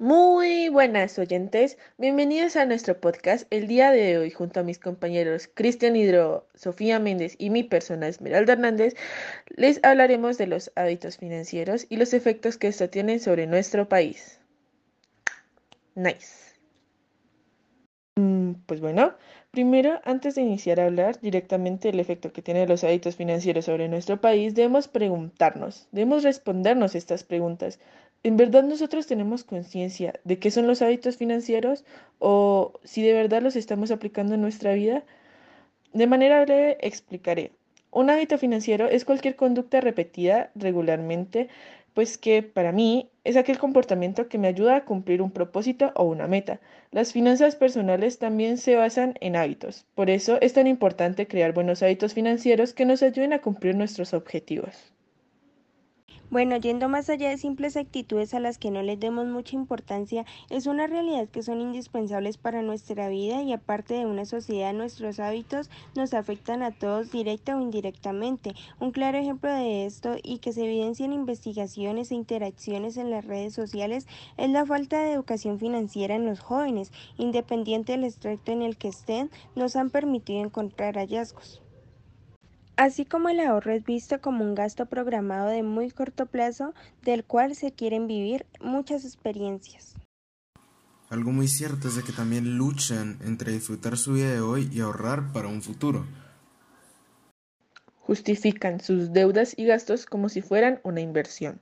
Muy buenas oyentes, bienvenidos a nuestro podcast. El día de hoy, junto a mis compañeros Cristian Hidro, Sofía Méndez y mi persona Esmeralda Hernández, les hablaremos de los hábitos financieros y los efectos que esto tiene sobre nuestro país. Nice. Mm, pues bueno, primero, antes de iniciar a hablar directamente del efecto que tienen los hábitos financieros sobre nuestro país, debemos preguntarnos, debemos respondernos estas preguntas. ¿En verdad nosotros tenemos conciencia de qué son los hábitos financieros o si de verdad los estamos aplicando en nuestra vida? De manera breve explicaré. Un hábito financiero es cualquier conducta repetida regularmente, pues que para mí es aquel comportamiento que me ayuda a cumplir un propósito o una meta. Las finanzas personales también se basan en hábitos. Por eso es tan importante crear buenos hábitos financieros que nos ayuden a cumplir nuestros objetivos. Bueno, yendo más allá de simples actitudes a las que no les demos mucha importancia, es una realidad que son indispensables para nuestra vida y aparte de una sociedad, nuestros hábitos nos afectan a todos directa o indirectamente. Un claro ejemplo de esto y que se evidencia en investigaciones e interacciones en las redes sociales es la falta de educación financiera en los jóvenes, independiente del extracto en el que estén, nos han permitido encontrar hallazgos. Así como el ahorro es visto como un gasto programado de muy corto plazo del cual se quieren vivir muchas experiencias. Algo muy cierto es de que también luchan entre disfrutar su vida de hoy y ahorrar para un futuro. Justifican sus deudas y gastos como si fueran una inversión.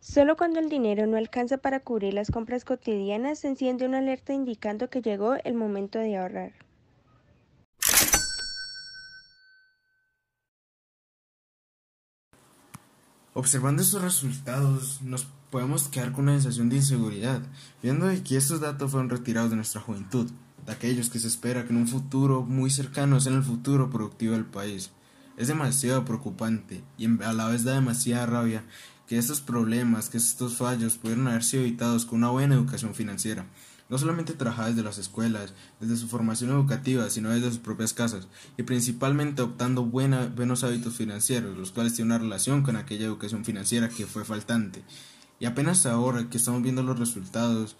Solo cuando el dinero no alcanza para cubrir las compras cotidianas se enciende una alerta indicando que llegó el momento de ahorrar. Observando estos resultados, nos podemos quedar con una sensación de inseguridad, viendo que estos datos fueron retirados de nuestra juventud, de aquellos que se espera que en un futuro muy cercano sea el futuro productivo del país. Es demasiado preocupante y a la vez da demasiada rabia que estos problemas, que estos fallos pudieron haber sido evitados con una buena educación financiera no solamente trabajar desde las escuelas, desde su formación educativa, sino desde sus propias casas, y principalmente optando buenos hábitos financieros, los cuales tienen una relación con aquella educación financiera que fue faltante. Y apenas ahora que estamos viendo los resultados,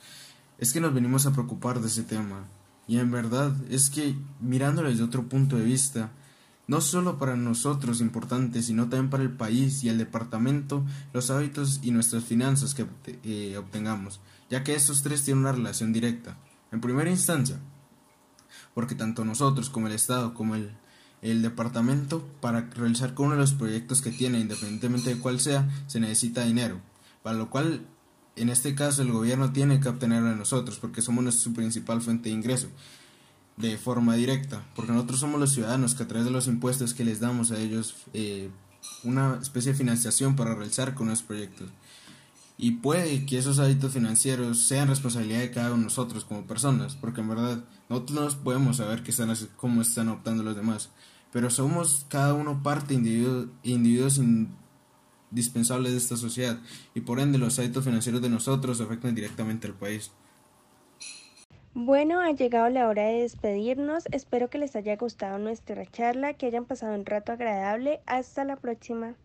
es que nos venimos a preocupar de ese tema. Y en verdad es que mirándolo desde otro punto de vista, no solo para nosotros importante, sino también para el país y el departamento, los hábitos y nuestras finanzas que eh, obtengamos, ya que estos tres tienen una relación directa. En primera instancia, porque tanto nosotros como el Estado como el, el departamento, para realizar con uno de los proyectos que tiene, independientemente de cuál sea, se necesita dinero, para lo cual en este caso el gobierno tiene que obtenerlo de nosotros, porque somos su principal fuente de ingreso de forma directa, porque nosotros somos los ciudadanos que a través de los impuestos que les damos a ellos eh, una especie de financiación para realizar con los proyectos. Y puede que esos hábitos financieros sean responsabilidad de cada uno de nosotros como personas, porque en verdad nosotros no podemos saber qué están, cómo están optando los demás, pero somos cada uno parte, individuo, individuos indispensables de esta sociedad, y por ende los hábitos financieros de nosotros afectan directamente al país. Bueno, ha llegado la hora de despedirnos. Espero que les haya gustado nuestra charla, que hayan pasado un rato agradable. Hasta la próxima.